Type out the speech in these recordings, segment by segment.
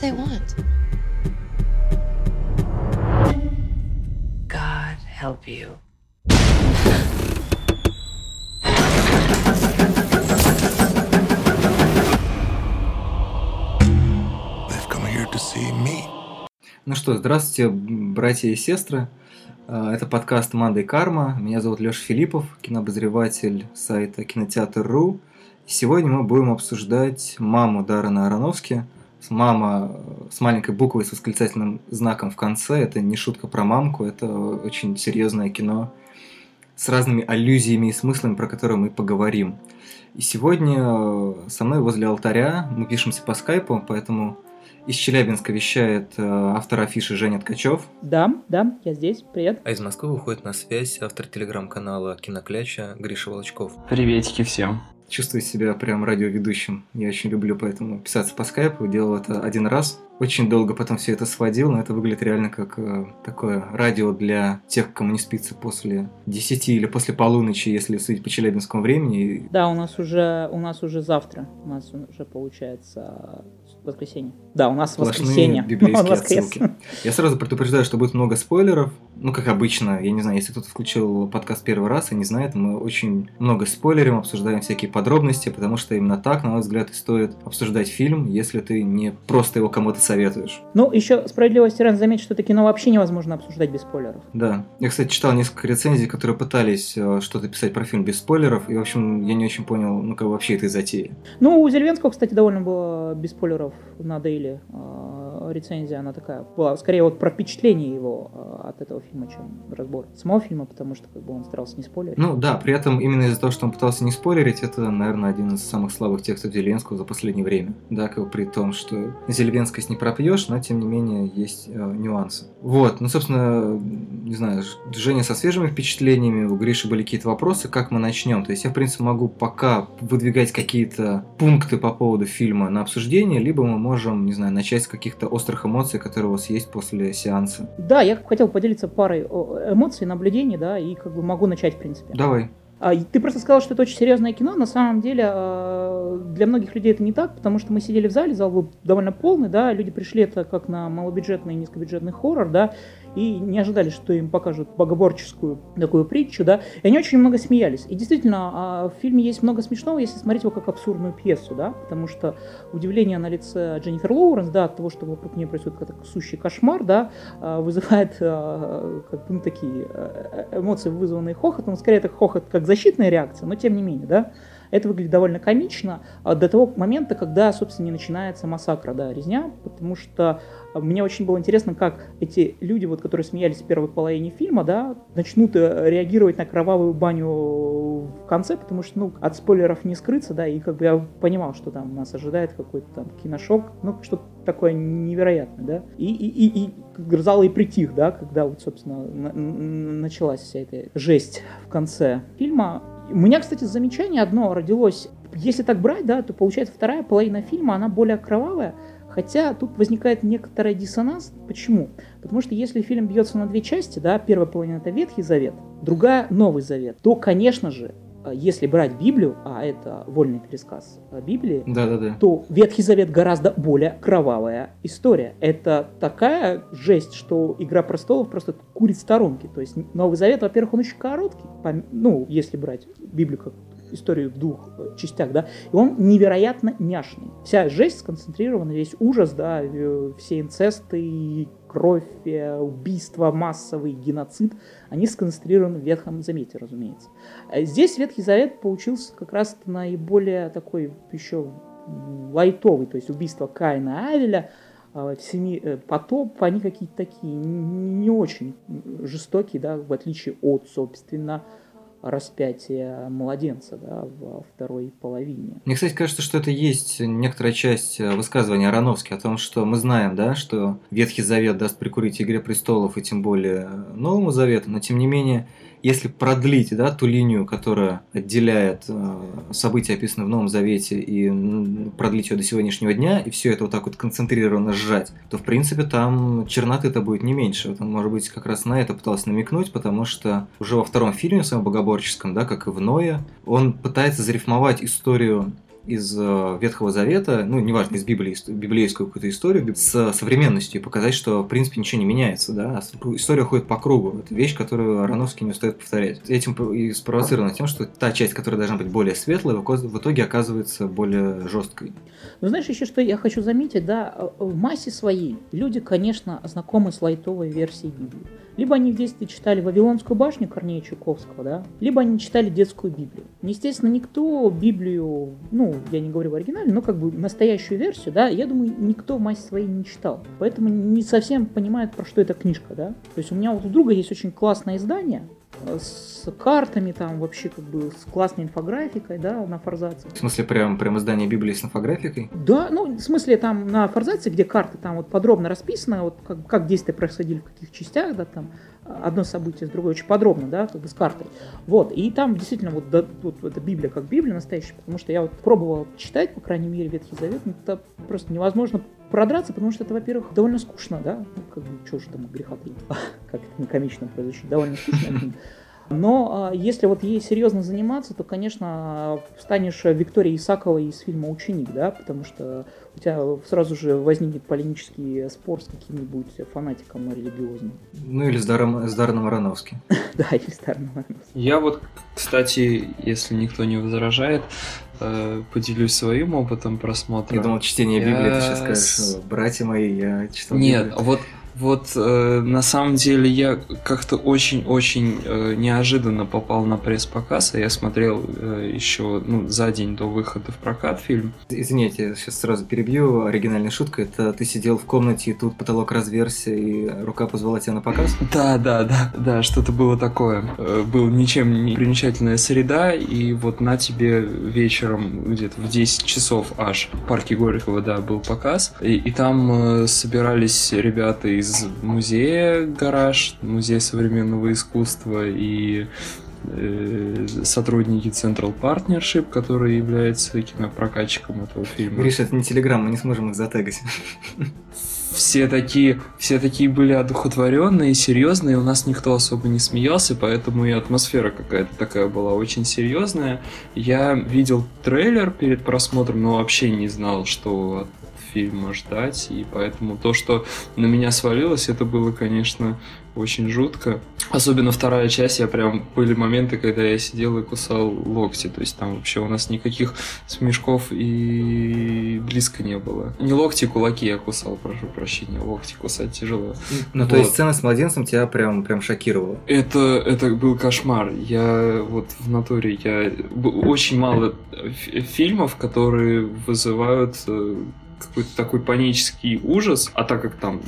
what they want. God help you. They've come here to see me. Ну что, здравствуйте, братья и сестры. А, Это подкаст «Манда и карма». Меня зовут Леша Филиппов, кинообозреватель сайта Кинотеатр.ру. И Сегодня мы будем обсуждать «Маму» Даррена Аронофски. Мама э, с маленькой буквой с восклицательным знаком в конце. Это не шутка про мамку, это очень серьезное кино с разными аллюзиями и смыслами, про которые мы поговорим. И сегодня э, со мной возле алтаря, мы пишемся по скайпу, поэтому из Челябинска вещает э, автор афиши Женя Ткачев. Да, да, я здесь, привет. А из Москвы выходит на связь автор телеграм-канала Кинокляча Гриша Волочков. Приветики всем. Чувствую себя прям радиоведущим. Я очень люблю поэтому писаться по скайпу. Делал это один раз. Очень долго потом все это сводил, но это выглядит реально как э, такое радио для тех, кому не спится после 10 или после полуночи, если судить по челябинскому времени. Да, у нас уже, у нас уже завтра, у нас уже получается воскресенье. Да, у нас Сплошные воскресенье. библейские Воскрес. отсылки. Я сразу предупреждаю, что будет много спойлеров. Ну, как обычно, я не знаю, если кто-то включил подкаст первый раз и не знает, мы очень много спойлерим, обсуждаем всякие подробности, потому что именно так, на мой взгляд, и стоит обсуждать фильм, если ты не просто его кому-то советуешь. Ну, еще справедливости ради заметить, что это кино вообще невозможно обсуждать без спойлеров. Да. Я, кстати, читал несколько рецензий, которые пытались э, что-то писать про фильм без спойлеров, и, в общем, я не очень понял, ну, как вообще этой затеи. Ну, у Зельвенского, кстати, довольно было без спойлеров на Дейли э, рецензия, она такая была, скорее вот про впечатление его э, от этого фильма, чем разбор самого фильма, потому что как бы он старался не спойлерить. Ну да, при этом именно из-за того, что он пытался не спойлерить, это, наверное, один из самых слабых текстов Зеленского за последнее время. Да, как при том, что зельвенскость не пропьешь, но тем не менее есть э, нюансы. Вот, ну, собственно, не знаю, Женя со свежими впечатлениями, у Гриши были какие-то вопросы, как мы начнем. То есть я, в принципе, могу пока выдвигать какие-то пункты по поводу фильма на обсуждение, либо мы можем, не знаю, начать с каких-то острых эмоций, которые у вас есть после сеанса. Да, я хотел поделиться парой о, эмоций, наблюдений, да, и как бы могу начать, в принципе. Давай. А, Ты просто сказал, что это очень серьезное кино. На самом деле, э, для многих людей это не так, потому что мы сидели в зале, зал был довольно полный, да, люди пришли это как на малобюджетный и низкобюджетный хоррор, да, и не ожидали, что им покажут богоборческую такую притчу, да, и они очень много смеялись. И действительно, а, в фильме есть много смешного, если смотреть его как абсурдную пьесу, да, потому что удивление на лице Дженнифер Лоуренс, да, от того, что вокруг нее происходит какой-то сущий кошмар, да, а, вызывает а, как бы, ну, такие э, э, эмоции, вызванные хохотом. Скорее, это хохот как защитная реакция, но тем не менее, да. Это выглядит довольно комично а, до того момента, когда, собственно, не начинается массакра, да, резня, потому что а, мне очень было интересно, как эти люди, вот, которые смеялись в первой половине фильма, да, начнут э, реагировать на кровавую баню в конце, потому что, ну, от спойлеров не скрыться, да, и как бы я понимал, что там нас ожидает какой-то там киношок, ну, что-то такое невероятное, да, и, и, и, и зал и притих, да, когда вот, собственно, на- началась вся эта жесть в конце фильма. У меня, кстати, замечание одно родилось. Если так брать, да, то получается вторая половина фильма, она более кровавая, Хотя тут возникает некоторый диссонанс. Почему? Потому что если фильм бьется на две части, да, первая половина это Ветхий Завет, другая Новый Завет, то, конечно же, если брать Библию, а это вольный пересказ э, Библии, Да-да-да. то Ветхий Завет гораздо более кровавая история. Это такая жесть, что Игра престолов просто курит в сторонке. То есть Новый Завет, во-первых, он очень короткий, ну, если брать Библию как историю в двух э, частях, да, и он невероятно няшный. Вся жесть сконцентрирована, весь ужас, да, э, все инцесты, кровь, э, убийства, массовый геноцид, они сконцентрированы в Ветхом Завете, разумеется. А Здесь Ветхий Завет получился как раз наиболее такой еще лайтовый, то есть убийство Каина и Авеля, а, в семи э, потоп, они какие-то такие не очень жестокие, да, в отличие от, собственно, распятия младенца, да, во второй половине. Мне, кстати, кажется, что это есть некоторая часть э, высказывания Ароновски о том, что мы знаем, да, что Ветхий Завет даст прикурить Игре Престолов и тем более э, Новому Завету, но тем не менее, если продлить, да, ту линию, которая отделяет э, события, описанные в Новом Завете, и продлить ее до сегодняшнего дня, и все это вот так вот концентрированно сжать, то, в принципе, там черноты-то будет не меньше. Вот он, может быть, как раз на это пытался намекнуть, потому что уже во втором фильме, своем богоборческом, да, как и в Ное, он пытается зарифмовать историю из э, Ветхого Завета, ну, неважно, из Библии, библейскую какую-то историю, с современностью, и показать, что, в принципе, ничего не меняется, да, а история ходит по кругу. Это вещь, которую Ароновский не устает повторять. Этим и спровоцировано тем, что та часть, которая должна быть более светлой, в итоге оказывается более жесткой. Ну, знаешь, еще что я хочу заметить, да, в массе своей люди, конечно, знакомы с лайтовой версией Библии. Либо они в детстве читали Вавилонскую башню Корнея Чуковского, да, либо они читали детскую Библию. Естественно, никто Библию, ну, я не говорю в оригинале, но как бы настоящую версию, да, я думаю, никто в массе своей не читал. Поэтому не совсем понимает, про что эта книжка, да. То есть у меня вот у друга есть очень классное издание, с картами, там вообще как бы с классной инфографикой, да, на форзаце. В смысле, прям, прям издание Библии с инфографикой? Да, ну, в смысле, там на форзаце, где карты там вот подробно расписаны, вот как, как действия происходили в каких частях, да, там одно событие с другой очень подробно, да, как бы с картой. Вот, и там действительно вот, да, вот эта Библия как Библия настоящая, потому что я вот пробовал читать, по крайней мере, Ветхий Завет, но это просто невозможно продраться, потому что это, во-первых, довольно скучно, да, ну, как бы, что же там греха как это не комично прозвучит, довольно скучно. Но а, если вот ей серьезно заниматься, то, конечно, станешь Викторией Исаковой из фильма «Ученик», да, потому что у тебя сразу же возникнет полемический спор с каким-нибудь фанатиком религиозным. Ну или с, Даром, с Даром Ароновским. Да, или с Даром Ароновским. Я вот, кстати, если никто не возражает, э, поделюсь своим опытом просмотра. Я думал, чтение Библии, ты сейчас скажешь, братья мои, я читал Нет, вот вот э, на самом деле я как-то очень-очень э, неожиданно попал на пресс-показ, а я смотрел э, еще ну, за день до выхода в прокат фильм. Извините, я сейчас сразу перебью. Оригинальная шутка. Это ты сидел в комнате, и тут потолок разверся, и рука позвала тебя на показ? Да, да, да, да, что-то было такое. Э, был ничем не примечательная среда, и вот на тебе вечером где-то в 10 часов аж в парке Горького, да, был показ, и, и там э, собирались ребята из из музея «Гараж», музея современного искусства и э, сотрудники Central Partnership, который является кинопрокатчиком этого фильма. Гриша, это не Телеграм, мы не сможем их затегать. Все такие, все такие были одухотворенные, серьезные, у нас никто особо не смеялся, поэтому и атмосфера какая-то такая была очень серьезная. Я видел трейлер перед просмотром, но вообще не знал, что фильма ждать, и поэтому то, что на меня свалилось, это было, конечно, очень жутко. Особенно вторая часть, я прям были моменты, когда я сидел и кусал локти. То есть там вообще у нас никаких смешков и близко не было. Не локти, кулаки я кусал, прошу прощения. Локти кусать тяжело. Ну, вот. то есть сцена с младенцем тебя прям, прям шокировала? Это, это был кошмар. Я вот в натуре, я... Очень мало фильмов, которые вызывают э, какой-то такой панический ужас, а так как там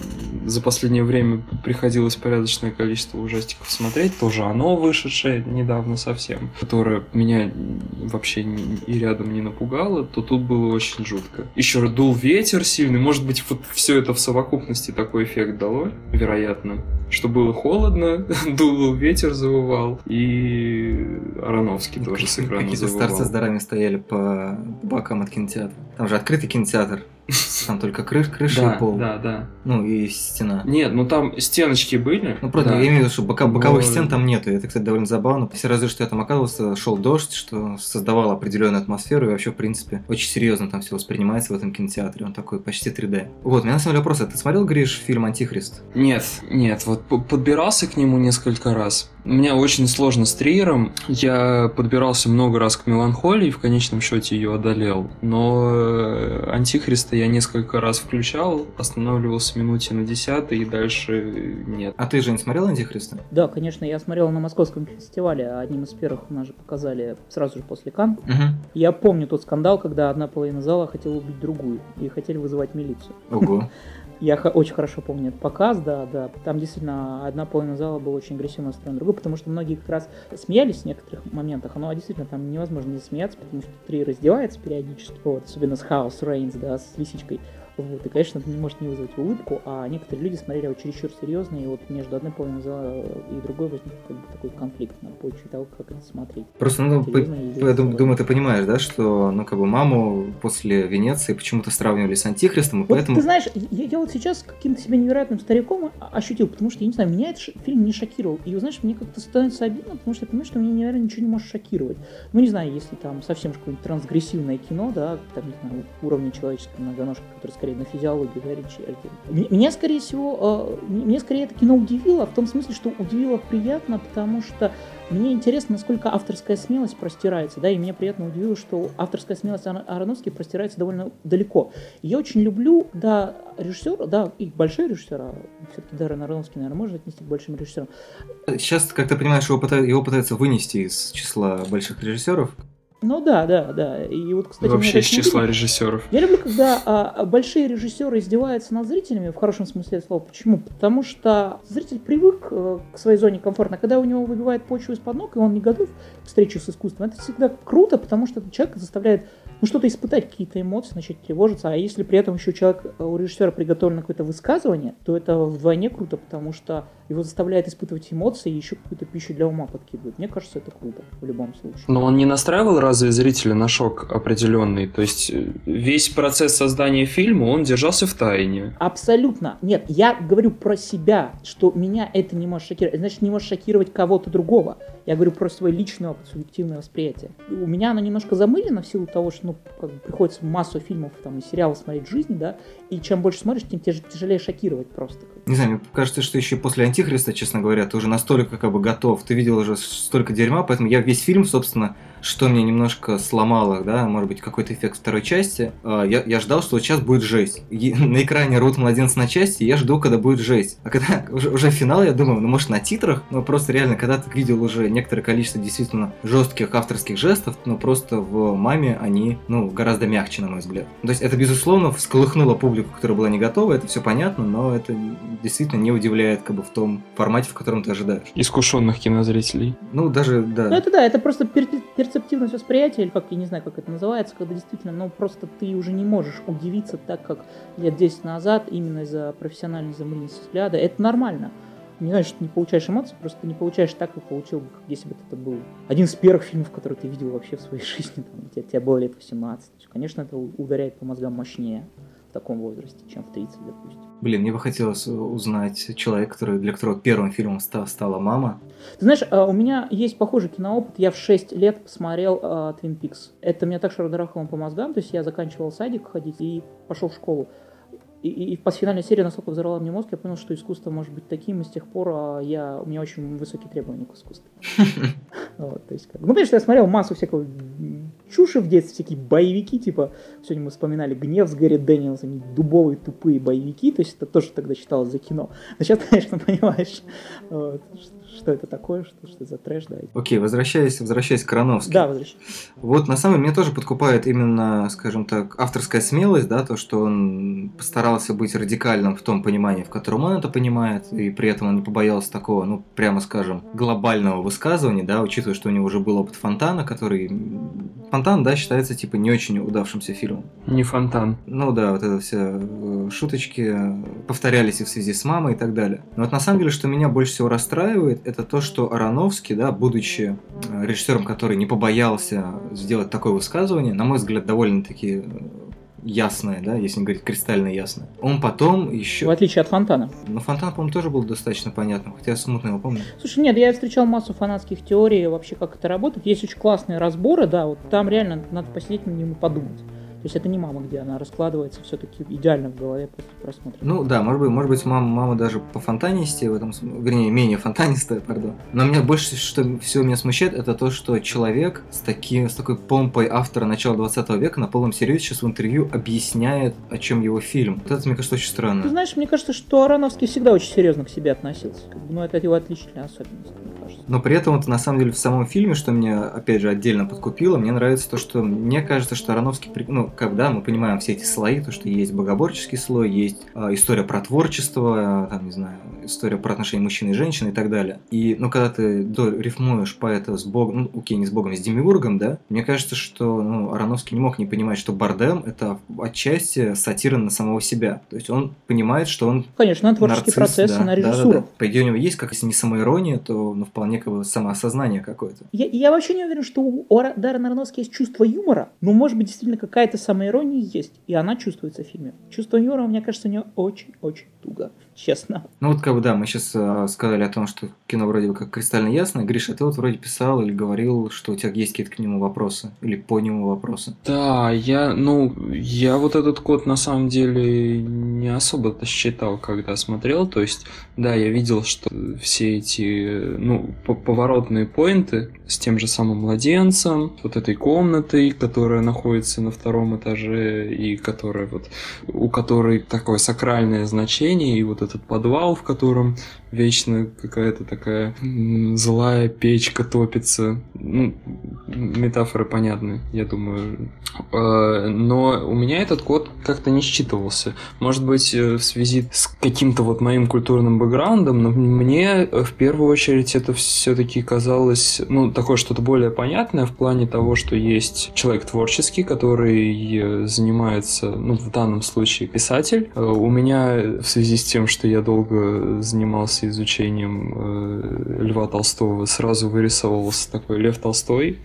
за последнее время приходилось порядочное количество ужастиков смотреть, тоже оно вышедшее недавно совсем, которое меня вообще и рядом не напугало, то тут было очень жутко. Еще дул ветер сильный, может быть, вот все это в совокупности такой эффект дало, вероятно, что было холодно, дул ветер, завывал, и Ароновский тоже с экрана Какие-то старцы с дарами стояли по бокам от кинотеатра. Там же открытый кинотеатр. Там только крыш, крыша да, и пол. Да, да. Ну и стена. Нет, ну там стеночки были. Ну просто да. я имею в виду, что бока, боковых Но... стен там нету. Это, кстати, довольно забавно. Все разы, что я там оказывался, шел дождь, что создавало определенную атмосферу. И вообще, в принципе, очень серьезно там все воспринимается в этом кинотеатре. Он такой почти 3D. Вот, у меня на самом деле вопрос. А ты смотрел, Гриш, фильм «Антихрист»? Нет, нет. Вот подбирался к нему несколько раз. У меня очень сложно с Триером. Я подбирался много раз к меланхолии, в конечном счете ее одолел. Но э, Антихриста я несколько раз включал, останавливался минуте на десятой и дальше нет. А ты же не смотрел Антихриста? Да, конечно, я смотрел на московском фестивале, а одним из первых у нас же показали сразу же после Кан. Угу. Я помню тот скандал, когда одна половина зала хотела убить другую и хотели вызывать милицию. Ого. Я очень хорошо помню этот показ, да, да. Там действительно одна половина зала была очень агрессивно настроена другой, потому что многие как раз смеялись в некоторых моментах, но действительно там невозможно не смеяться, потому что три раздевается периодически, вот, особенно с House Reigns, да, с лисичкой. Вот, и, конечно, это не может не вызвать улыбку, а некоторые люди смотрели его чересчур серьезно, и вот между одной половиной зала и другой возник как бы такой конфликт на почве того, как это смотреть. Просто, ну, по- я дум- думаю, ты понимаешь, да, что, ну, как бы маму после Венеции почему-то сравнивали с Антихристом, и Вот поэтому... ты знаешь, я, я вот сейчас каким-то себя невероятным стариком ощутил, потому что, я не знаю, меня этот фильм не шокировал. И, знаешь, мне как-то становится обидно, потому что я понимаю, что меня, наверное, ничего не может шокировать. Ну, не знаю, если там совсем какое-нибудь трансгрессивное кино, да, там, не знаю, уровня человеческой многоножки, который скорее на физиологию, да, речи. М- Меня, скорее всего, э, мне скорее это кино удивило, в том смысле, что удивило приятно, потому что мне интересно, насколько авторская смелость простирается, да, и меня приятно удивило, что авторская смелость Ар- Аронофски простирается довольно далеко. Я очень люблю, да, режиссера, да, и большой режиссера, все-таки Даррен Аронофски, наверное, можно отнести к большим режиссерам. Сейчас, как ты понимаешь, его, пыта- его пытаются вынести из числа больших режиссеров. Ну да, да, да. И вот, кстати, Вообще из числа видно. режиссеров. Я люблю, когда а, большие режиссеры издеваются над зрителями, в хорошем смысле слова. Почему? Потому что зритель привык э, к своей зоне комфорта. Когда у него выбивает почву из-под ног, и он не готов к встрече с искусством, это всегда круто, потому что этот человек заставляет ну, что-то испытать, какие-то эмоции, начать тревожиться. А если при этом еще человек, э, у режиссера приготовлено какое-то высказывание, то это вдвойне круто, потому что его заставляет испытывать эмоции и еще какую-то пищу для ума подкидывает. Мне кажется, это круто в любом случае. Но он не настраивал разве зрителя на шок определенный? То есть э, весь процесс создания фильма, он держался в тайне. Абсолютно. Нет, я говорю про себя, что меня это не может шокировать. Значит, не может шокировать кого-то другого. Я говорю про свой личный опыт, субъективное восприятие. У меня оно немножко замылено в силу того, что ну, как бы приходится массу фильмов там, и сериалов смотреть в жизни, да, и чем больше смотришь, тем тяж- тяжелее шокировать просто. Не знаю, мне кажется, что еще после Антихриста, честно говоря, ты уже настолько как бы готов, ты видел уже столько дерьма, поэтому я весь фильм, собственно, что меня немножко сломало, да, может быть, какой-то эффект второй части, а, я, я ждал, что вот сейчас будет жесть. И на экране рвут младенца на части, я жду, когда будет жесть. А когда уже, уже финал, я думаю, ну, может, на титрах, но просто реально, когда ты видел уже некоторое количество действительно жестких авторских жестов, но просто в «Маме» они, ну, гораздо мягче, на мой взгляд. То есть это, безусловно, всколыхнуло публику, которая была не готова, это все понятно, но это действительно не удивляет как бы в том формате, в котором ты ожидаешь. Искушенных кинозрителей. Ну, даже, да. Ну это да, это просто пер- перцептивность восприятия, или как, я не знаю, как это называется, когда действительно, ну просто ты уже не можешь удивиться так, как лет 10 назад, именно из-за профессиональной замыленности взгляда. Это нормально. Не значит, что ты не получаешь эмоций, просто ты не получаешь так, как получил, бы, если бы это был один из первых фильмов, который ты видел вообще в своей жизни, там, тебе, тебе было лет 18. То есть, конечно, это ударяет по мозгам мощнее в таком возрасте, чем в 30, допустим. Блин, мне бы хотелось узнать человека, который, для которого первым фильмом ста- стала «Мама». Ты знаешь, а, у меня есть похожий киноопыт. Я в 6 лет посмотрел а, Twin Peaks. Это меня так шарахнуло по мозгам. То есть я заканчивал садик ходить и пошел в школу. И, и, и постфинальная серия настолько взорвала мне мозг, я понял, что искусство может быть таким, и с тех пор а, я, у меня очень высокие требования к искусству. Вот, то есть, как- Ну, конечно, я смотрел массу всякого чуши в детстве, всякие боевики, типа, сегодня мы вспоминали «Гнев» с Гэри Дэниелсом, дубовые тупые боевики, то есть это тоже тогда считалось за кино. Но сейчас, конечно, понимаешь, вот, что это такое, что, что это за трэш, да. Окей, возвращаясь, возвращаясь к Аронофски. Да, возвращай. Вот на самом деле меня тоже подкупает именно, скажем так, авторская смелость, да, то, что он постарался быть радикальным в том понимании, в котором он это понимает, и при этом он не побоялся такого, ну, прямо скажем, глобального высказывания, да, учитывая, что у него уже был опыт Фонтана, который... Фонтан, да, считается, типа, не очень удавшимся фильмом. Не фонтан. Ну да, вот это все э, шуточки повторялись и в связи с мамой и так далее. Но вот на самом деле, что меня больше всего расстраивает, это то, что Аронофский, да, будучи э, режиссером, который не побоялся сделать такое высказывание, на мой взгляд, довольно-таки э, ясное, да, если не говорить кристально ясное. Он потом еще... В отличие от Фонтана. Ну, Фонтан, по-моему, тоже был достаточно понятным, хотя я смутно его помню. Слушай, нет, я встречал массу фанатских теорий вообще, как это работает. Есть очень классные разборы, да, вот там реально надо посидеть над ним и подумать. То есть это не мама, где она раскладывается все-таки идеально в голове после просмотра. Ну да, может быть, может быть, мама, мама даже по фонтанисте в этом, см- вернее, менее фонтанистая, пардон. Но меня больше что всего меня смущает, это то, что человек с, таки, с такой помпой автора начала 20 века на полном серьезе сейчас в интервью объясняет, о чем его фильм. Вот это, мне кажется, очень Ты странно. знаешь, мне кажется, что Ароновский всегда очень серьезно к себе относился. Как бы, Ну, это его отличительная особенность, мне кажется. Но при этом, вот, на самом деле, в самом фильме, что меня, опять же, отдельно подкупило, мне нравится то, что мне кажется, что Ароновский, ну, как да, мы понимаем все эти слои, то, что есть богоборческий слой, есть э, история про творчество, э, там, не знаю, история про отношения мужчины и женщины и так далее. И, ну, когда ты до, рифмуешь поэта с богом, ну, окей, не с богом, а с демиургом, да, мне кажется, что, ну, Ароновский не мог не понимать, что Бардем — это отчасти сатира на самого себя. То есть он понимает, что он Конечно, на творческий нарцисс, процесс да, и на да, да, режиссуру. да. По идее, у него есть, как если не самоирония, то ну, вполне как бы самоосознание какое-то. Я, я вообще не уверен, что у Даррена Аронофски есть чувство юмора, но, может быть, действительно какая-то самоирония есть, и она чувствуется в фильме. Чувство юмора, мне кажется, у него очень-очень туго, честно. Ну вот как бы да, мы сейчас сказали о том, что кино вроде бы как кристально ясное. Гриша, ты вот вроде писал или говорил, что у тебя есть какие-то к нему вопросы или по нему вопросы. Да, я, ну, я вот этот код на самом деле не особо-то считал, когда смотрел. То есть, да, я видел, что все эти, ну, по- поворотные поинты с тем же самым младенцем, вот этой комнатой, которая находится на втором этаже и которая вот, у которой такое сакральное значение, и вот этот подвал, в котором вечно какая-то такая злая печка топится. Ну, метафоры понятны, я думаю. Э, Но у меня этот код как-то не считывался. Может быть, э, в связи с каким-то вот моим культурным бэкграундом, но мне э, в первую очередь это все-таки казалось, ну, такое что-то более понятное в плане того, что есть человек творческий, который э, занимается, ну, в данном случае писатель. У меня в связи с тем, что я долго занимался изучением Льва Толстого, сразу вырисовывался такой Лев Толстой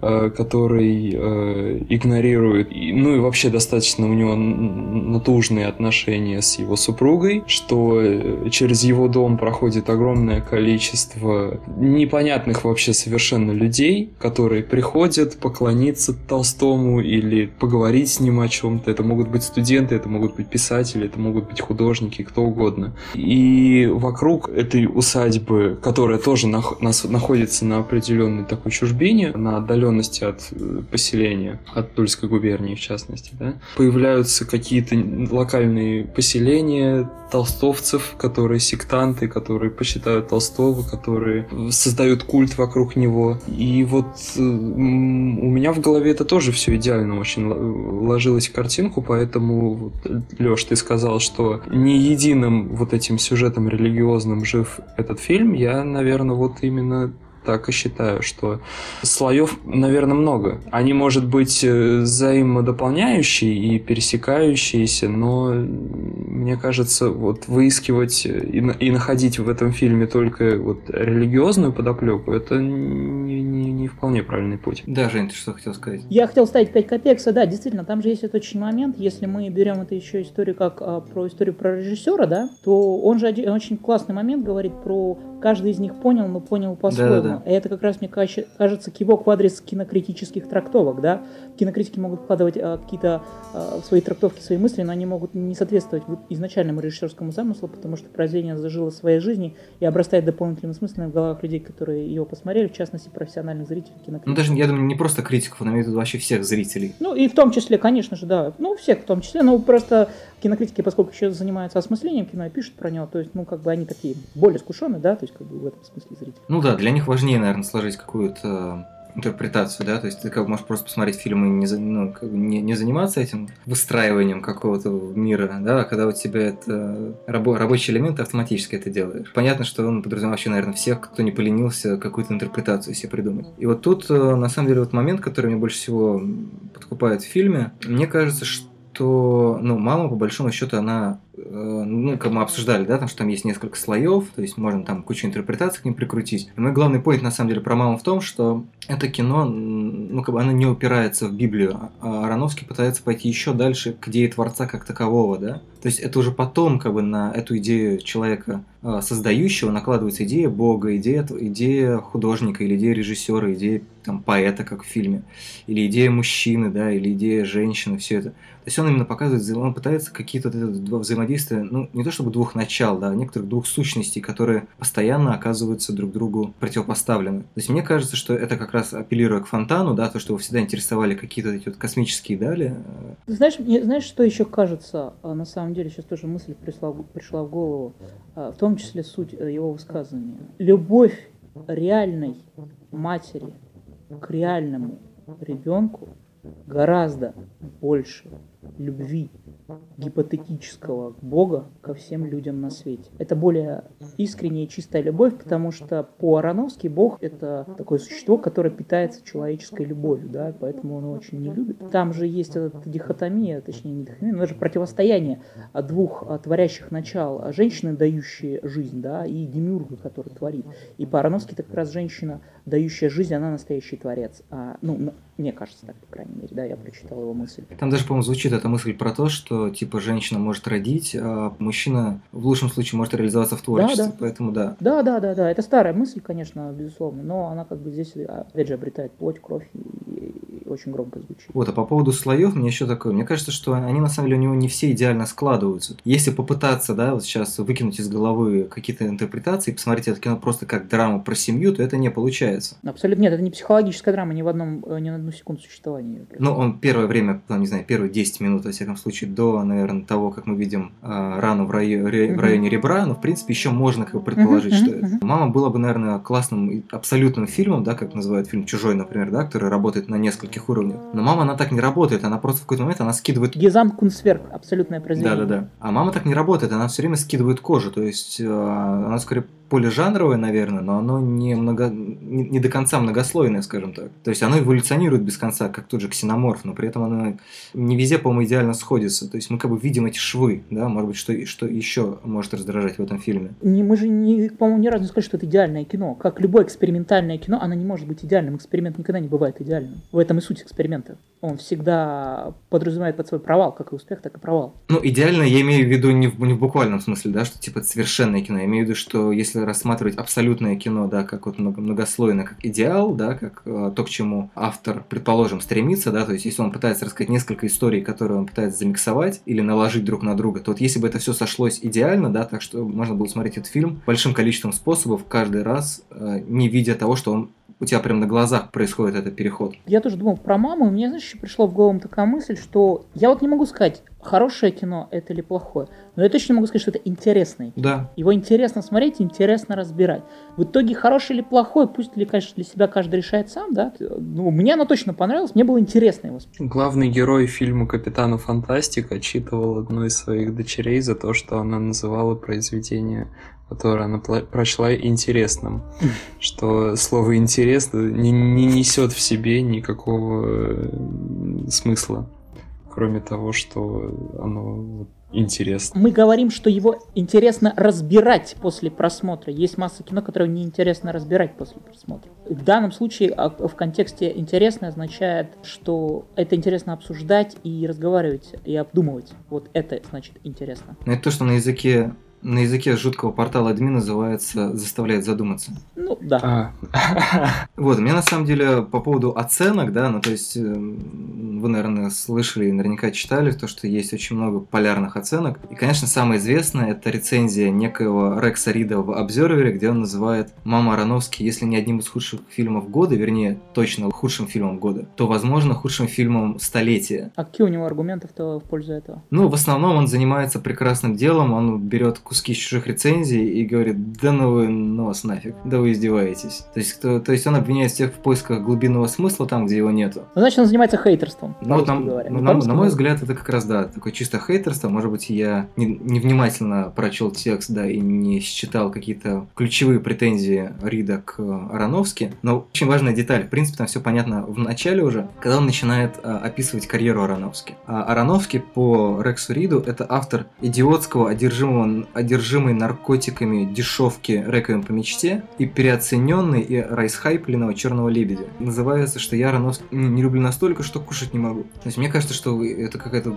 который э, игнорирует, и- ну и вообще достаточно у него натужные отношения с его супругой, что э, через его дом проходит огромное количество непонятных вообще совершенно людей, которые приходят поклониться Толстому или поговорить с ним о чем-то. Это могут быть студенты, это могут быть писатели, это могут быть художники, кто угодно. И вокруг этой усадьбы, которая тоже нах- находится на определенной такой чужбине, на отдаленности от э, поселения, от Тульской губернии в частности, да, появляются какие-то локальные поселения толстовцев, которые сектанты, которые почитают Толстого, которые создают культ вокруг него. И вот э, у меня в голове это тоже все идеально очень ложилось в картинку, поэтому, Леш, ты сказал, что не единым вот этим сюжетом религиозным жив этот фильм, я, наверное, вот именно так и считаю, что слоев, наверное, много. Они, может быть, э, взаимодополняющие и пересекающиеся, но мне кажется, вот выискивать и, на- и находить в этом фильме только вот религиозную подоплеку, это не, не- не вполне правильный путь. Да, Жень, ты что хотел сказать? Я хотел ставить 5 копеек, да, действительно, там же есть этот очень момент, если мы берем это еще историю как а, про историю про режиссера, да, то он же один, очень классный момент говорит про каждый из них понял, но понял по-своему. Да-да-да. И это как раз, мне кажется, кивок в адрес кинокритических трактовок, да. Кинокритики могут вкладывать а, какие-то в свои трактовки, свои мысли, но они могут не соответствовать изначальному режиссерскому замыслу, потому что произведение зажило своей жизнью и обрастает дополнительными смыслами в головах людей, которые его посмотрели, в частности, профессиональных зрителей кинокритиков. Ну, даже, я думаю, не просто критиков, в виду вообще всех зрителей. Ну, и в том числе, конечно же, да. Ну, всех в том числе. Но просто кинокритики, поскольку еще занимаются осмыслением кино и пишут про него, то есть, ну, как бы они такие более искушенные, да, то есть, как бы в этом смысле зрители. Ну да, для них важнее, наверное, сложить какую-то интерпретацию, да, то есть ты как бы можешь просто посмотреть фильм и не, ну, как бы не, не заниматься этим выстраиванием какого-то мира, да, а когда у тебя это рабо- рабочий элемент, ты автоматически это делаешь. Понятно, что он подразумевает вообще, наверное, всех, кто не поленился какую-то интерпретацию себе придумать. И вот тут, э, на самом деле, вот момент, который меня больше всего подкупает в фильме, мне кажется, что, ну, мама, по большому счету, она э, ну, как мы обсуждали, да, там, что там есть несколько слоев, то есть можно там кучу интерпретаций к ним прикрутить. И мой главный поинт, на самом деле, про маму в том, что это кино, ну, как бы оно не упирается в Библию, а Ароновский пытается пойти еще дальше к идее Творца как такового, да. То есть это уже потом, как бы, на эту идею человека э, создающего накладывается идея Бога, идея, идея художника, или идея режиссера, идея там, поэта, как в фильме, или идея мужчины, да, или идея женщины, все это. То есть он именно показывает, он пытается какие-то вот это два взаимодействия, ну, не то чтобы двух начал, да, а некоторых двух сущностей, которые постоянно оказываются друг другу противопоставлены. То есть мне кажется, что это как раз апеллируя к фонтану, да, то, что его всегда интересовали какие-то эти вот космические дали. Знаешь, мне, знаешь, что еще кажется, а, на самом деле, сейчас тоже мысль пришла, пришла в голову, а, в том числе суть э, его высказывания. Любовь реальной матери к реальному ребенку гораздо больше любви гипотетического Бога ко всем людям на свете. Это более искренняя и чистая любовь, потому что по Ароновски Бог это такое существо, которое питается человеческой любовью, да, поэтому он очень не любит. Там же есть эта дихотомия, точнее не дихотомия, но даже противостояние двух творящих начал, женщины, дающие жизнь, да, и демиурга, который творит. И по Ароновски это как раз женщина, дающая жизнь, она настоящий творец. А, ну, мне кажется так, по крайней мере, да, я прочитал его мысль. Там даже, по-моему, звучит эта мысль про то, что, типа, женщина может родить, а мужчина в лучшем случае может реализоваться в творчестве, да, да. поэтому да. Да, да, да, да, это старая мысль, конечно, безусловно, но она как бы здесь, опять же, обретает плоть, кровь и, и очень громко звучит. Вот, а по поводу слоев, мне еще такое, мне кажется, что они, на самом деле, у него не все идеально складываются. Если попытаться, да, вот сейчас выкинуть из головы какие-то интерпретации и посмотреть это кино просто как драму про семью, то это не получается. Абсолютно нет, это не психологическая драма ни в одном, ни на одну секунду существования существования. Ну, он первое время, там, не знаю, первые 10 минут, во всяком случае, до, наверное, того, как мы видим э, рану в, районе, в районе ребра, но, в принципе, еще можно как бы предположить, что это. Мама была бы, наверное, классным абсолютным фильмом, да, как называют фильм «Чужой», например, да, который работает на нескольких уровнях. Но мама, она так не работает, она просто в какой-то момент, она скидывает... Гезам Кунсверк, абсолютное произведение. Да-да-да. А мама так не работает, она все время скидывает кожу, то есть э, она скорее полижанровое, наверное, но оно не, много, не, не до конца многослойное, скажем так. То есть оно эволюционирует без конца, как тот же ксеноморф, но при этом оно не везде, по-моему, идеально сходится. То есть мы как бы видим эти швы, да, может быть, что, что еще может раздражать в этом фильме. Не, мы же, не, по-моему, ни разу не сказали, что это идеальное кино. Как любое экспериментальное кино, оно не может быть идеальным. Эксперимент никогда не бывает идеальным. В этом и суть эксперимента. Он всегда подразумевает под свой провал, как и успех, так и провал. Ну, идеально я имею в виду не в, не в буквальном смысле, да, что типа совершенное кино. Я имею в виду, что если рассматривать абсолютное кино, да, как вот многослойное, как идеал, да, как э, то, к чему автор, предположим, стремится, да, то есть если он пытается рассказать несколько историй, которые он пытается замиксовать или наложить друг на друга, то вот если бы это все сошлось идеально, да, так что можно было смотреть этот фильм большим количеством способов каждый раз, э, не видя того, что он у тебя прям на глазах происходит этот переход. Я тоже думал про маму, и мне, знаешь, еще пришла в голову такая мысль, что я вот не могу сказать, хорошее кино это или плохое, но я точно могу сказать, что это интересное кино. Да. Его интересно смотреть, интересно разбирать. В итоге хорошее или плохое, пусть ли, конечно, для себя каждый решает сам, да. Ну, мне оно точно понравилось, мне было интересно его смотреть. Главный герой фильма «Капитана Фантастика» отчитывал одну из своих дочерей за то, что она называла произведение которое она прочла интересным, что слово интересно не, не несет в себе никакого э, смысла, кроме того, что оно интересно. Мы говорим, что его интересно разбирать после просмотра. Есть масса кино, которое неинтересно разбирать после просмотра. В данном случае а, в контексте интересно означает, что это интересно обсуждать и разговаривать, и обдумывать. Вот это значит интересно. Это то, что на языке на языке жуткого портала админ называется «заставляет задуматься». Ну, да. А. Вот, мне на самом деле по поводу оценок, да, ну то есть э, вы, наверное, слышали и наверняка читали то, что есть очень много полярных оценок. И, конечно, самое известное это рецензия некоего Рекса Рида в Обзервере, где он называет «Мама Ароновский», если не одним из худших фильмов года, вернее, точно худшим фильмом года, то, возможно, худшим фильмом столетия. А какие у него аргументы-то в пользу этого? Ну, в основном он занимается прекрасным делом, он берет куски из чужих рецензий и говорит, да ну вы нос нафиг, да вы издеваетесь. То есть, то, то есть он обвиняет всех в поисках глубинного смысла там, где его нету. Ну, значит, он занимается хейтерством. Ну, вот, на, ну, на, на мой взгляд, это как раз, да, такое чисто хейтерство. Может быть, я невнимательно не прочел текст, да, и не считал какие-то ключевые претензии Рида к Ароновски. Но очень важная деталь. В принципе, там все понятно в начале уже, когда он начинает а, описывать карьеру Ароновски. А Ароновский по Рексу Риду это автор идиотского, одержимого, одержимой наркотиками дешевки «Реквием по мечте» и переоцененный и райсхайпленного «Черного лебедя». Называется, что я Ароновский не люблю настолько, что кушать не могу. То есть мне кажется, что это какая-то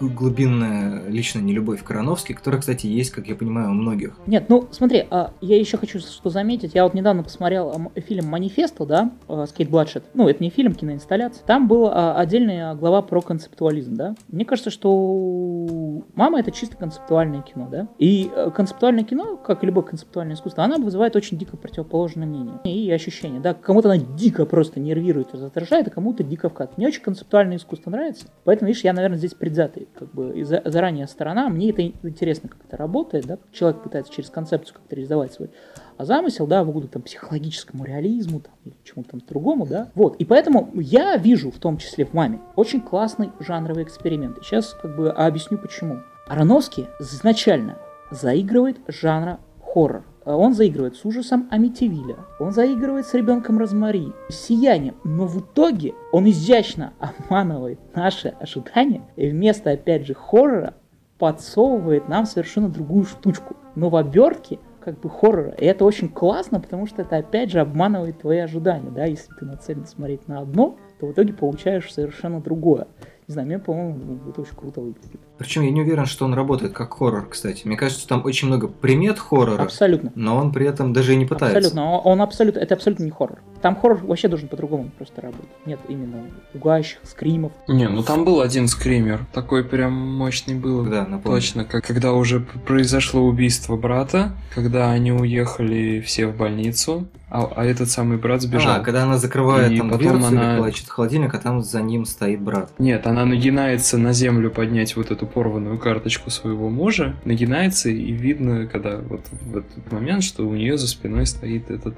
глубинная личная нелюбовь к Ароновски, которая, кстати, есть, как я понимаю, у многих. Нет, ну смотри, а я еще хочу что заметить. Я вот недавно посмотрел фильм «Манифесто», да, Скейт Бладшет. Ну, это не фильм, киноинсталляция. Там была отдельная глава про концептуализм, да. Мне кажется, что «Мама» — это чисто концептуальное кино, да. И Э, концептуальное кино, как и любое концептуальное искусство, она вызывает очень дико противоположное мнение и ощущение. Да, кому-то она дико просто нервирует и раздражает, а кому-то дико вкат. Мне очень концептуальное искусство нравится. Поэтому, видишь, я, наверное, здесь предвзятый, как бы за, заранее сторона. Мне это интересно, как это работает, да. Человек пытается через концепцию как-то реализовать свой а замысел, да, в угоду там психологическому реализму там, или чему-то там другому, да. Вот, и поэтому я вижу, в том числе в «Маме», очень классный жанровый эксперимент. И сейчас как бы объясню почему. Ароновский изначально заигрывает жанра хоррор. Он заигрывает с ужасом Амитивиля, он заигрывает с ребенком Розмари, с сиянием, но в итоге он изящно обманывает наши ожидания и вместо, опять же, хоррора подсовывает нам совершенно другую штучку. Но в обертке как бы хоррора. И это очень классно, потому что это опять же обманывает твои ожидания, да, если ты нацелен смотреть на одно, то в итоге получаешь совершенно другое. Не знаю, мне, по-моему, это очень круто выглядит. Причем я не уверен, что он работает как хоррор, кстати. Мне кажется, там очень много примет хоррора. Абсолютно. Но он при этом даже и не пытается. Абсолютно. Он абсолютно, это абсолютно не хоррор. Там хоррор вообще должен по-другому просто работать. Нет именно пугающих, скримов. Не, ну там был один скример. Такой прям мощный был. Да, напомню. Точно, как, когда уже произошло убийство брата, когда они уехали все в больницу, а, а этот самый брат сбежал. А, когда она закрывает И там потом дверцу она- плачет холодильник, а там за ним стоит брат. Нет, она нагинается на землю поднять вот эту порванную карточку своего мужа, нагинается и видно, когда вот в этот момент, что у нее за спиной стоит этот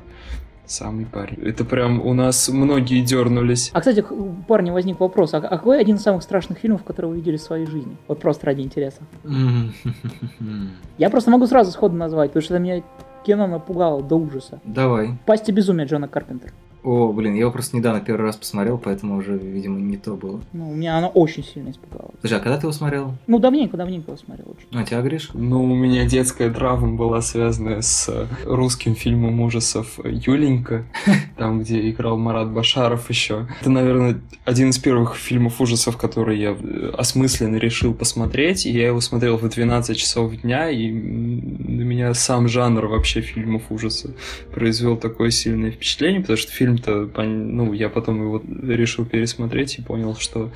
самый парень. Это прям у нас многие дернулись. А, кстати, у парня возник вопрос, а, а какой один из самых страшных фильмов, которые вы видели в своей жизни? Вот просто ради интереса. Я просто могу сразу сходу назвать, потому что это меня кино напугало до ужаса. Давай. «Пасти безумия» Джона Карпентера. О, блин, я его просто недавно первый раз посмотрел, поэтому уже, видимо, не то было. Ну, меня оно очень сильно испугало. Подожди, а когда ты его смотрел? Ну, давненько, давненько его смотрел очень. А, тебя, Гриш? Ну, у меня детская травма была связанная с э, русским фильмом ужасов «Юленька», там, где играл Марат Башаров еще. Это, наверное, один из первых фильмов ужасов, который я э, осмысленно решил посмотреть, и я его смотрел в 12 часов дня, и на меня сам жанр вообще фильмов ужаса произвел такое сильное впечатление, потому что фильм-то, пон- ну, я потом его решил пересмотреть и понял, что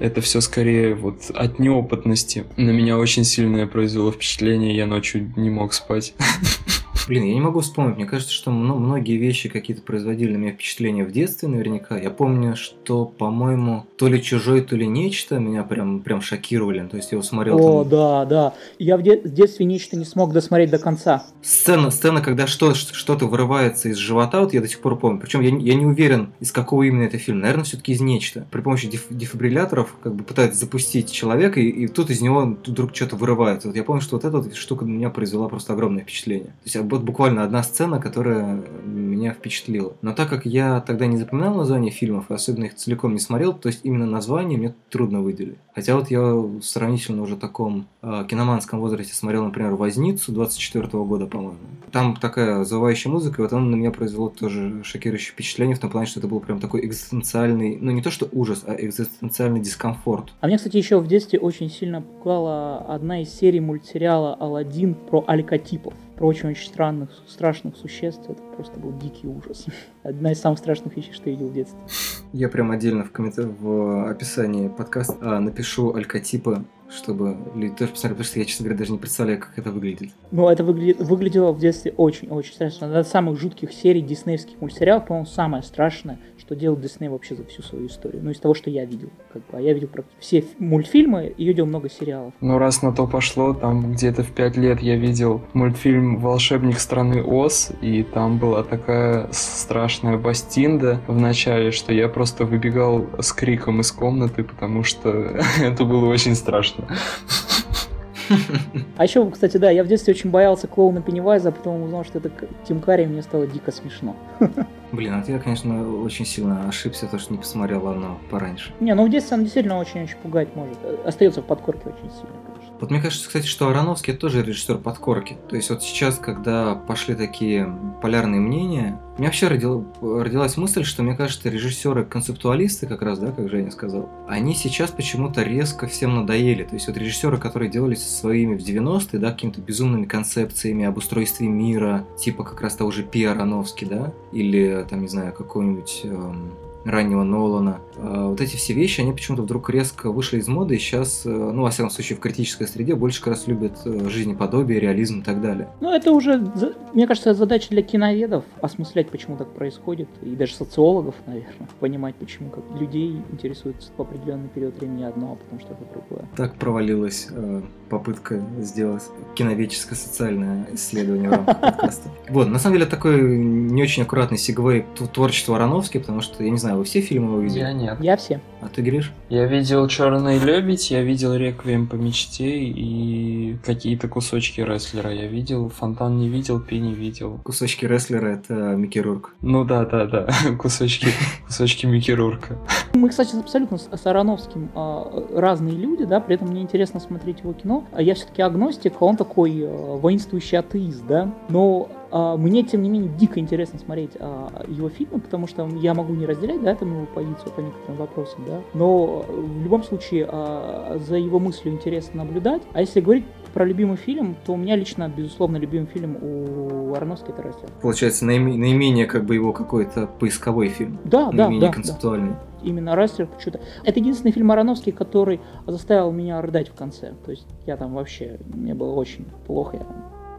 это все скорее вот от неопытности. На меня очень сильное произвело впечатление, я ночью не мог спать. Блин, я не могу вспомнить. Мне кажется, что мно- многие вещи какие-то производили на меня впечатление в детстве наверняка. Я помню, что, по-моему, то ли чужой, то ли нечто меня прям, прям шокировали. То есть я его смотрел О, там... да, да. Я в, де- в детстве нечто не смог досмотреть до конца. Сцена, сцена, когда что, что-то вырывается из живота, вот я до сих пор помню. Причем я, не- я не уверен, из какого именно это фильм. Наверное, все-таки из нечто. При помощи деф- дефибрилляторов как бы пытаются запустить человека, и, и тут из него вдруг что-то вырывается. Вот я помню, что вот эта вот штука на меня произвела просто огромное впечатление. То есть вот буквально одна сцена, которая меня впечатлила. Но так как я тогда не запоминал названия фильмов, и особенно их целиком не смотрел, то есть именно название мне трудно выделить. Хотя вот я в сравнительно уже таком э, киноманском возрасте смотрел, например, «Возницу» 24 года, по-моему. Там такая завывающая музыка, и вот она на меня произвело тоже шокирующее впечатление в том плане, что это был прям такой экзистенциальный, ну не то что ужас, а экзистенциальный дискомфорт. А мне, кстати, еще в детстве очень сильно пугала одна из серий мультсериала «Аладдин» про алькатипов. Про очень-очень странных, страшных существ. Это просто был дикий ужас. Одна из самых страшных вещей, что я видел в детстве. Я прям отдельно в, коммент... в описании подкаста а, напишу алькотипы, чтобы люди тоже посмотрели, потому что я, честно говоря, даже не представляю, как это выглядит. Но это выглядит, выглядело в детстве очень-очень страшно. Одна из самых жутких серий диснеевских мультсериалов, по-моему, самое страшное, что делал Дисней вообще за всю свою историю. Ну, из того, что я видел. Как бы. А я видел практически все мультфильмы и видел много сериалов. Но раз на то пошло, там где-то в 5 лет я видел мультфильм «Волшебник страны Оз», и там была такая страшная бастинда в начале, что я просто выбегал с криком из комнаты, потому что это было очень страшно. А еще, кстати, да, я в детстве очень боялся клоуна Пеннивайза, а потом узнал, что это Тим Карри, и мне стало дико смешно. Блин, а я, конечно, очень сильно ошибся, то, что не посмотрел оно пораньше. Не, ну в детстве он действительно очень-очень пугать может. Э, Остается в подкорке очень сильно, конечно. Вот мне кажется, кстати, что Ароновский тоже режиссер подкорки. То есть вот сейчас, когда пошли такие полярные мнения, у меня вообще родила- родилась мысль, что мне кажется, режиссеры-концептуалисты, как раз, да, как Женя сказал, они сейчас почему-то резко всем надоели. То есть вот режиссеры, которые делались со своими в 90-е, да, какими-то безумными концепциями об устройстве мира, типа как раз того же Пи Ароновский, да, или там, не знаю, какой-нибудь эм, раннего Нолана. А Вот эти все вещи, они почему-то вдруг резко вышли из моды, и сейчас, э, ну, во всяком случае, в критической среде больше как раз любят э, жизнеподобие, реализм и так далее. Ну, это уже, мне кажется, задача для киноведов осмыслять, почему так происходит, и даже социологов, наверное, понимать, почему как людей интересует в определенный период времени одно, а потом что-то другое. Так провалилась э, попытка сделать киноведческое социальное исследование в рамках подкаста. Вот, на самом деле, такой не очень аккуратный сегвей к творчеству Ароновски, потому что, я не знаю, вы все фильмы его видели? Я нет. Я все. А ты, Гриш? Я видел Черный лебедь, я видел Реквием по мечте и какие-то кусочки рестлера я видел. Фонтан не видел, Пи не видел. Кусочки рестлера — это Микки Рурк. Ну да, да, да. Кусочки, кусочки Микки Рурка. Мы, кстати, абсолютно с с Ароновским а, разные люди, да, при этом мне интересно смотреть его кино. А Я все-таки агностик, а он такой а, воинствующий атеист, да. Но мне, тем не менее, дико интересно смотреть а, его фильмы, потому что я могу не разделять, да, там его позицию по некоторым вопросам, да. Но э, в любом случае а, за его мыслью интересно наблюдать. А если говорить про любимый фильм, то у меня лично, безусловно, любимый фильм у Ароновски это «Рестлер». Получается, наиме- наименее как бы его какой-то поисковой фильм. Да, да, наименее да, да. концептуальный. именно «Рестлер» почему-то. Это единственный фильм Ароновский, который заставил меня рыдать в конце. То есть я там вообще, мне было очень плохо. Я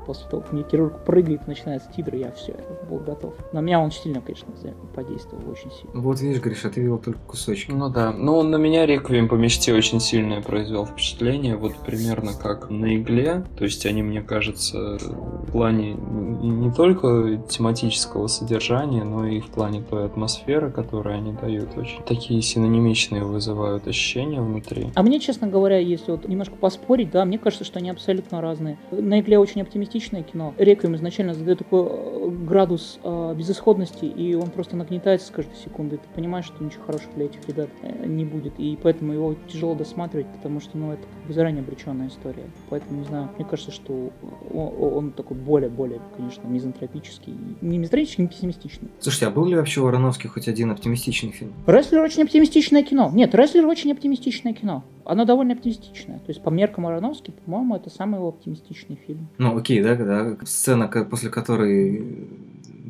после того, как мне хирург прыгает, начинаются титры, я все, я был готов. На меня он сильно, конечно, подействовал очень сильно. Вот видишь, Гриш, а ты видел только кусочки. Ну да. Ну, на меня Реквием по мечте очень сильное произвел впечатление. Вот примерно как на игле. То есть они, мне кажется, в плане не только тематического содержания, но и в плане той атмосферы, которую они дают. Очень такие синонимичные вызывают ощущения внутри. А мне, честно говоря, если вот немножко поспорить, да, мне кажется, что они абсолютно разные. На игле очень оптимистичное кино. Реквием изначально задает такой э, градус э, безысходности, и он просто нагнетается с каждой секунды. Ты понимаешь, что ничего хорошего для этих ребят э, не будет. И поэтому его тяжело досматривать, потому что, ну, это как бы заранее обреченная история. Поэтому, не знаю, мне кажется, что он, он такой более-более, конечно, мизантропический. Не мизантропический, не пессимистичный. Слушайте, а был ли вообще у Ароновски хоть один оптимистичный фильм? Рестлер очень оптимистичное кино. Нет, Рестлер очень оптимистичное кино. Оно довольно оптимистичное. То есть по меркам Ароновски, по-моему, это самый его оптимистичный фильм. Ну, окей, да, да. Сцена, после которой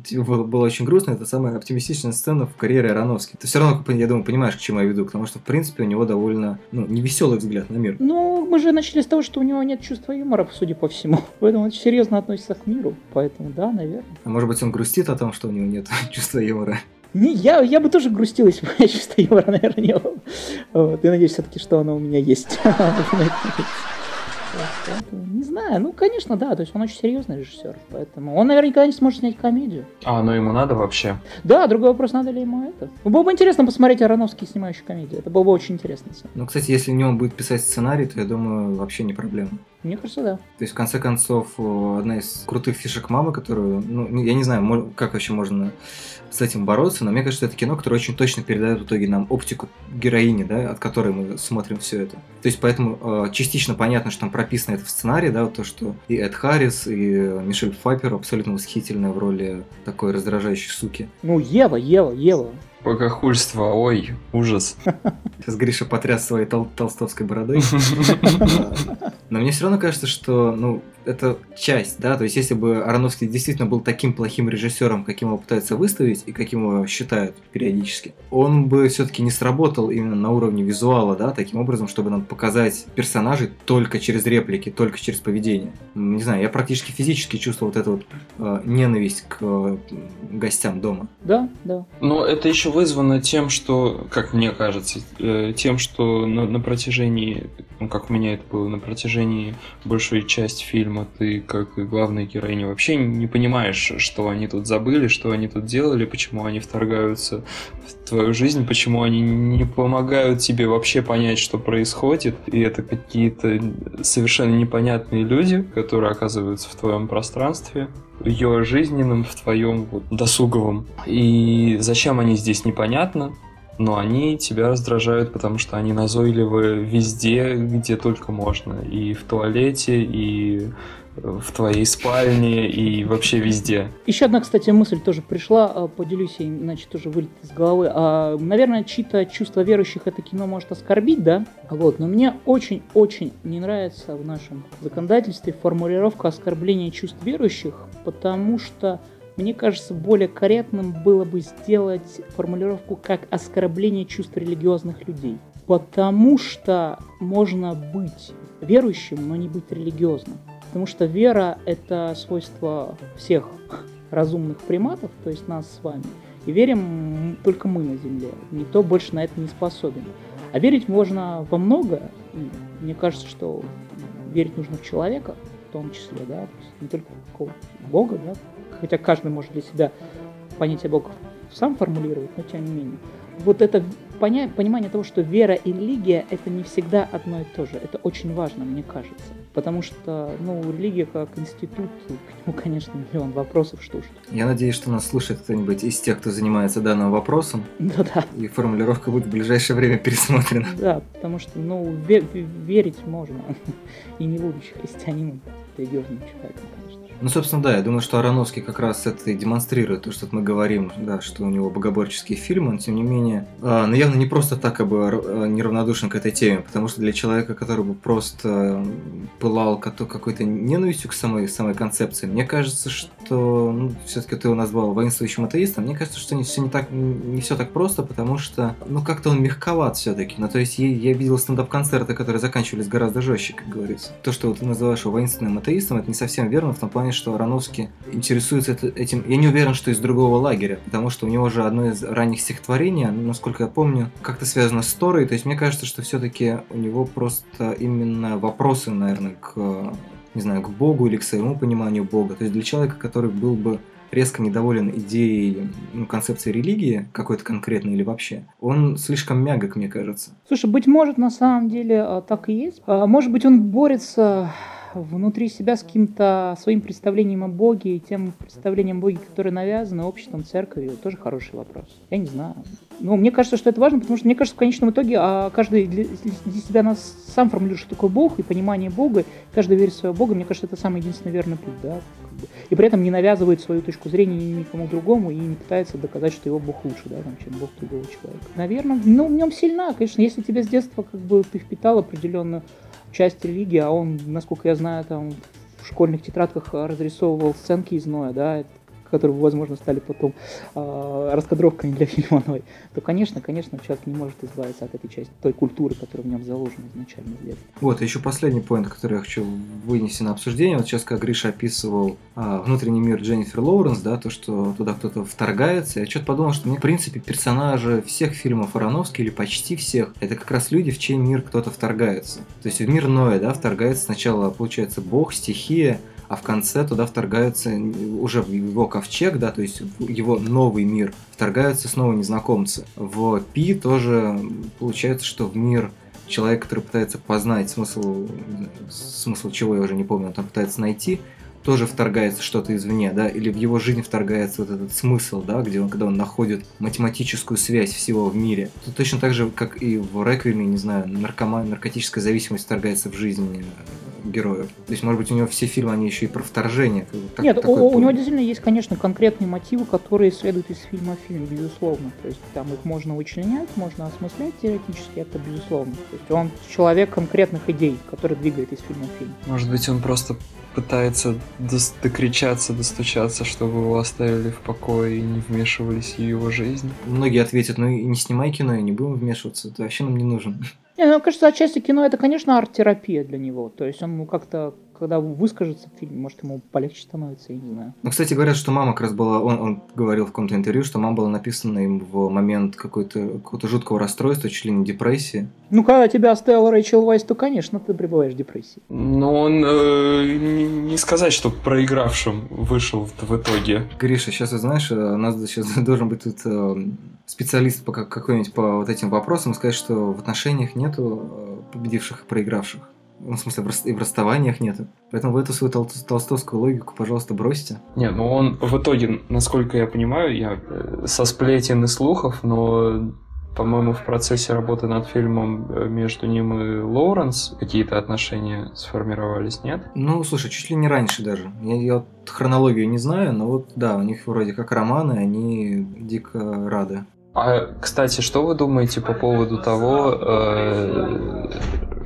тебе было, было очень грустно, это самая оптимистичная сцена в карьере Ароновски. Ты все равно, я думаю, понимаешь, к чему я веду, потому что, в принципе, у него довольно, ну, невеселый взгляд на мир. Ну, мы же начали с того, что у него нет чувства юмора, судя по всему. Поэтому он очень серьезно относится к миру. Поэтому да, наверное. А может быть, он грустит о том, что у него нет чувства юмора. Не, я, я бы тоже грустил, если бы у меня чувства юмора, наверное, не было. Вот, я надеюсь все-таки, что оно у меня есть. Поэтому, Не знаю, ну, конечно, да, то есть он очень серьезный режиссер, поэтому он наверняка не сможет снять комедию. А, ну ему надо вообще. Да, другой вопрос, надо ли ему это. Ну, Было бы интересно посмотреть Ароновский, снимающий комедию. Это было бы очень интересно. Ну, кстати, если не он будет писать сценарий, то я думаю, вообще не проблема. Мне кажется, да. То есть, в конце концов, о, одна из крутых фишек мамы, которую, ну, я не знаю, как вообще можно с этим бороться, но мне кажется, это кино, которое очень точно передает в итоге нам оптику героини, да, от которой мы смотрим все это. То есть, поэтому э, частично понятно, что там прописано это в сценарии, да, то, что и Эд Харрис, и Мишель Пфайпер абсолютно восхитительная в роли такой раздражающей суки. Ну, Ева, Ева, Ева. Богохульство, ой, ужас. Сейчас Гриша потряс своей тол- толстовской бородой. Но мне все равно кажется, что, ну, это часть, да, то есть если бы Ароновский действительно был таким плохим режиссером, каким его пытаются выставить и каким его считают периодически, он бы все-таки не сработал именно на уровне визуала, да, таким образом, чтобы нам показать персонажей только через реплики, только через поведение. Не знаю, я практически физически чувствовал вот эту вот э, ненависть к э, гостям дома. Да, да. Но это еще вызвано тем, что, как мне кажется, э, тем, что на, на протяжении, ну, как у меня это было, на протяжении большей части фильма ты, как и главная героиня, вообще не понимаешь, что они тут забыли, что они тут делали, почему они вторгаются в твою жизнь, почему они не помогают тебе вообще понять, что происходит. И это какие-то совершенно непонятные люди, которые оказываются в твоем пространстве, ее жизненном, в твоем вот, досуговом. И зачем они здесь, непонятно. Но они тебя раздражают, потому что они назойливы везде, где только можно. И в туалете, и в твоей спальне, и вообще везде. Еще одна, кстати, мысль тоже пришла, а, поделюсь, ей, иначе тоже вылет из головы. А, наверное, чьи-то чувства верующих это кино может оскорбить, да? Вот, но мне очень-очень не нравится в нашем законодательстве формулировка оскорбления чувств верующих, потому что Мне кажется, более корректным было бы сделать формулировку как оскорбление чувств религиозных людей. Потому что можно быть верующим, но не быть религиозным. Потому что вера – это свойство всех разумных приматов, то есть нас с вами. И верим только мы на Земле. Никто больше на это не способен. А верить можно во многое. И мне кажется, что верить нужно в человека, в том числе, да, то есть не только в Бога, да, хотя каждый может для себя понятие Бога сам формулировать, но тем не менее. Вот это понимание того, что вера и религия это не всегда одно и то же. Это очень важно, мне кажется. Потому что, ну, религия как институт, к нему, конечно, миллион вопросов, что уж. Я надеюсь, что нас слушает кто-нибудь из тех, кто занимается данным вопросом. Да-да. И формулировка будет в ближайшее время пересмотрена. Да, потому что, ну, верить можно. И не будучи христианином, религиозным человеком, конечно. Ну, собственно, да, я думаю, что Ароновский как раз это и демонстрирует, то, что мы говорим, да, что у него богоборческие фильмы, но тем не менее, э, но явно не просто так как бы э, неравнодушен к этой теме, потому что для человека, который бы просто пылал какой-то ненавистью к самой, самой концепции, мне кажется, что, ну, все-таки ты его назвал воинствующим атеистом, мне кажется, что не все не так, не все так просто, потому что, ну, как-то он мягковат все-таки, ну, то есть я, я видел стендап-концерты, которые заканчивались гораздо жестче, как говорится. То, что вот ты называешь его воинственным атеистом, это не совсем верно в том плане, что Ароновский интересуется этим. Я не уверен, что из другого лагеря, потому что у него же одно из ранних стихотворений, насколько я помню, как-то связано с Торой. То есть мне кажется, что все-таки у него просто именно вопросы, наверное, к не знаю, к Богу или к своему пониманию Бога. То есть для человека, который был бы резко недоволен идеей, ну, концепции религии какой-то конкретной или вообще, он слишком мягок, мне кажется. Слушай, быть может, на самом деле а, так и есть. А, может быть, он борется внутри себя с каким-то своим представлением о Боге и тем представлением о Боге, которое навязано обществом, церковью, тоже хороший вопрос. Я не знаю. Но мне кажется, что это важно, потому что мне кажется, в конечном итоге а каждый для, себя нас сам формулирует, что такое Бог и понимание Бога, каждый верит в своего Бога. Мне кажется, это самый единственный верный путь, да. И при этом не навязывает свою точку зрения никому другому и не пытается доказать, что его Бог лучше, да, там, чем Бог другого человека. Наверное, ну, в нем сильна, конечно, если тебе с детства как бы ты впитал определенную часть религии, а он, насколько я знаю, там в школьных тетрадках разрисовывал сценки из Ноя, да, которые, возможно, стали потом э, раскадровками для фильма Ной, то, конечно, конечно, человек не может избавиться от этой части, той культуры, которая в нем заложена изначально. Вот, еще последний поинт, который я хочу вынести на обсуждение. Вот сейчас, как Гриша описывал а, внутренний мир Дженнифер Лоуренс, да, то, что туда кто-то вторгается, я что-то подумал, что мне, в принципе, персонажи всех фильмов Ароновски, или почти всех, это как раз люди, в чей мир кто-то вторгается. То есть в мир Ноя, да, вторгается сначала, получается, бог, стихия, а в конце туда вторгаются уже в его ковчег, да, то есть в его новый мир, вторгаются снова незнакомцы. В Пи тоже получается, что в мир человек, который пытается познать смысл, смысл чего я уже не помню, он там пытается найти, тоже вторгается что-то извне, да, или в его жизнь вторгается вот этот смысл, да, где он, когда он находит математическую связь всего в мире. Тут точно так же, как и в Реквиеме, не знаю, наркоман, наркотическая зависимость вторгается в жизнь э, героев. То есть, может быть, у него все фильмы, они еще и про вторжение. Так, Нет, у, у него действительно есть, конечно, конкретные мотивы, которые следуют из фильма в фильм, безусловно. То есть, там их можно вычленять, можно осмыслять теоретически, это безусловно. То есть, он человек конкретных идей, который двигает из фильма в фильм. Может быть, он просто пытается докричаться, достучаться, чтобы его оставили в покое и не вмешивались в его жизнь. Многие ответят, ну и не снимай кино, и не будем вмешиваться, ты вообще нам не нужен. Не, ну, кажется, отчасти кино это, конечно, арт-терапия для него. То есть он ну, как-то когда выскажется в фильме, может, ему полегче становится, я не знаю. Ну, кстати, говорят, что мама как раз была, он, он говорил в каком-то интервью, что мама была написана им в момент какой-то какого-то жуткого расстройства, чуть ли не депрессии. Ну, когда тебя оставил Рэйчел Вайс, то, конечно, ты пребываешь в депрессии. Но он, э, не сказать, что проигравшим вышел в, итоге. Гриша, сейчас, знаешь, э, у нас сейчас должен быть тут э, специалист по какой-нибудь по вот этим вопросам, сказать, что в отношениях нету э, победивших и проигравших. Ну, в смысле, и в расставаниях нету. Поэтому в эту свою тол- толстовскую логику, пожалуйста, бросьте. Не, ну он в итоге, насколько я понимаю, я э, со сплетен и слухов, но по-моему, в процессе работы над фильмом э, между ним и Лоуренс какие-то отношения сформировались, нет? Ну, слушай, чуть ли не раньше даже. Я, я вот хронологию не знаю, но вот да, у них вроде как романы, они дико рады. А, кстати, что вы думаете по поводу того, э,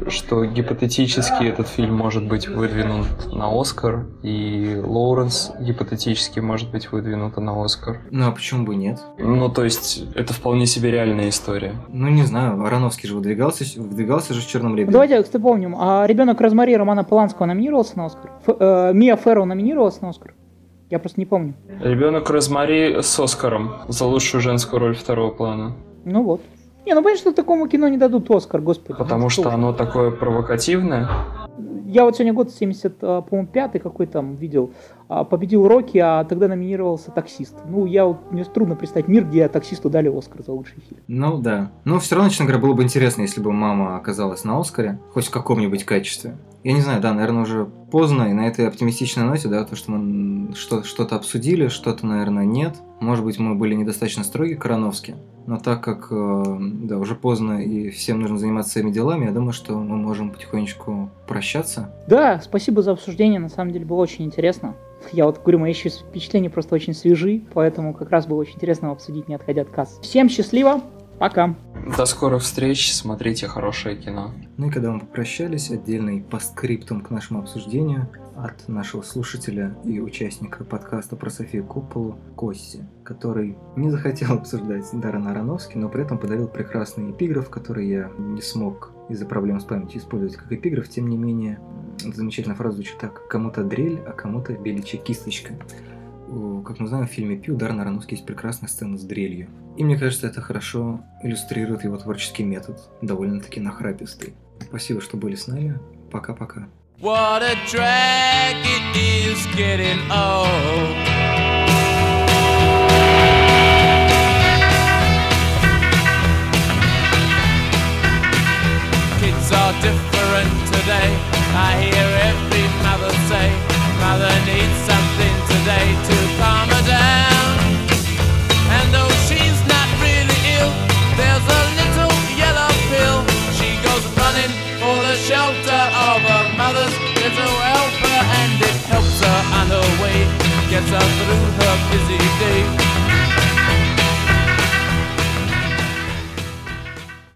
что гипотетически этот фильм может быть выдвинут на Оскар, и Лоуренс гипотетически может быть выдвинута на Оскар. Ну а почему бы нет? Ну, то есть, это вполне себе реальная история. Ну не знаю, Ароновский же выдвигался, выдвигался же с черным Ну, лебедем. Давайте, кстати, помним, а ребенок Розмари Романа Поланского номинировался на Оскар? Ф- э, Мия Ферро номинировалась на Оскар? Я просто не помню. Ребенок Розмари с Оскаром за лучшую женскую роль второго плана. Ну вот. Не, ну понятно, что такому кино не дадут Оскар, господи. Потому что оно такое провокативное. Я вот сегодня год 70, а, какой там видел, а, победил Рокки, а тогда номинировался таксист. Ну, я мне трудно представить мир, где таксисту дали Оскар за лучший фильм. Ну да. Но все равно, честно говоря, было бы интересно, если бы мама оказалась на Оскаре, хоть в каком-нибудь качестве. Я не знаю, да, наверное, уже поздно, и на этой оптимистичной ноте, да, то, что мы что- что-то обсудили, что-то, наверное, нет. Может быть, мы были недостаточно строги к Ароновски, но так как, э, да, уже поздно и всем нужно заниматься своими делами, я думаю, что мы можем потихонечку прощаться. Да, спасибо за обсуждение, на самом деле было очень интересно. Я вот говорю, мои еще впечатления просто очень свежи, поэтому как раз было очень интересно обсудить, не отходя от касс. Всем счастливо, пока! До скорых встреч, смотрите хорошее кино. Ну и когда мы попрощались, отдельный постскриптум к нашему обсуждению от нашего слушателя и участника подкаста про Софию Копполу Кости, который не захотел обсуждать Даррена Аронофски, но при этом подарил прекрасный эпиграф, который я не смог из-за проблем с памятью использовать как эпиграф, тем не менее, замечательная фраза звучит так. Кому-то дрель, а кому-то беличья кисточка. Как мы знаем, в фильме Пи у Даррена Аронофски есть прекрасная сцена с дрелью. И мне кажется, это хорошо иллюстрирует его творческий метод, довольно-таки нахрапистый. Спасибо, что были с нами. Пока-пока. What a drag it is getting old. Kids are different today. I hear every mother say, Mother needs something today to calm her down. And though she's not really ill, there's a little yellow pill. She goes running for the shelter of her mother's little and it helps her on her way, gets her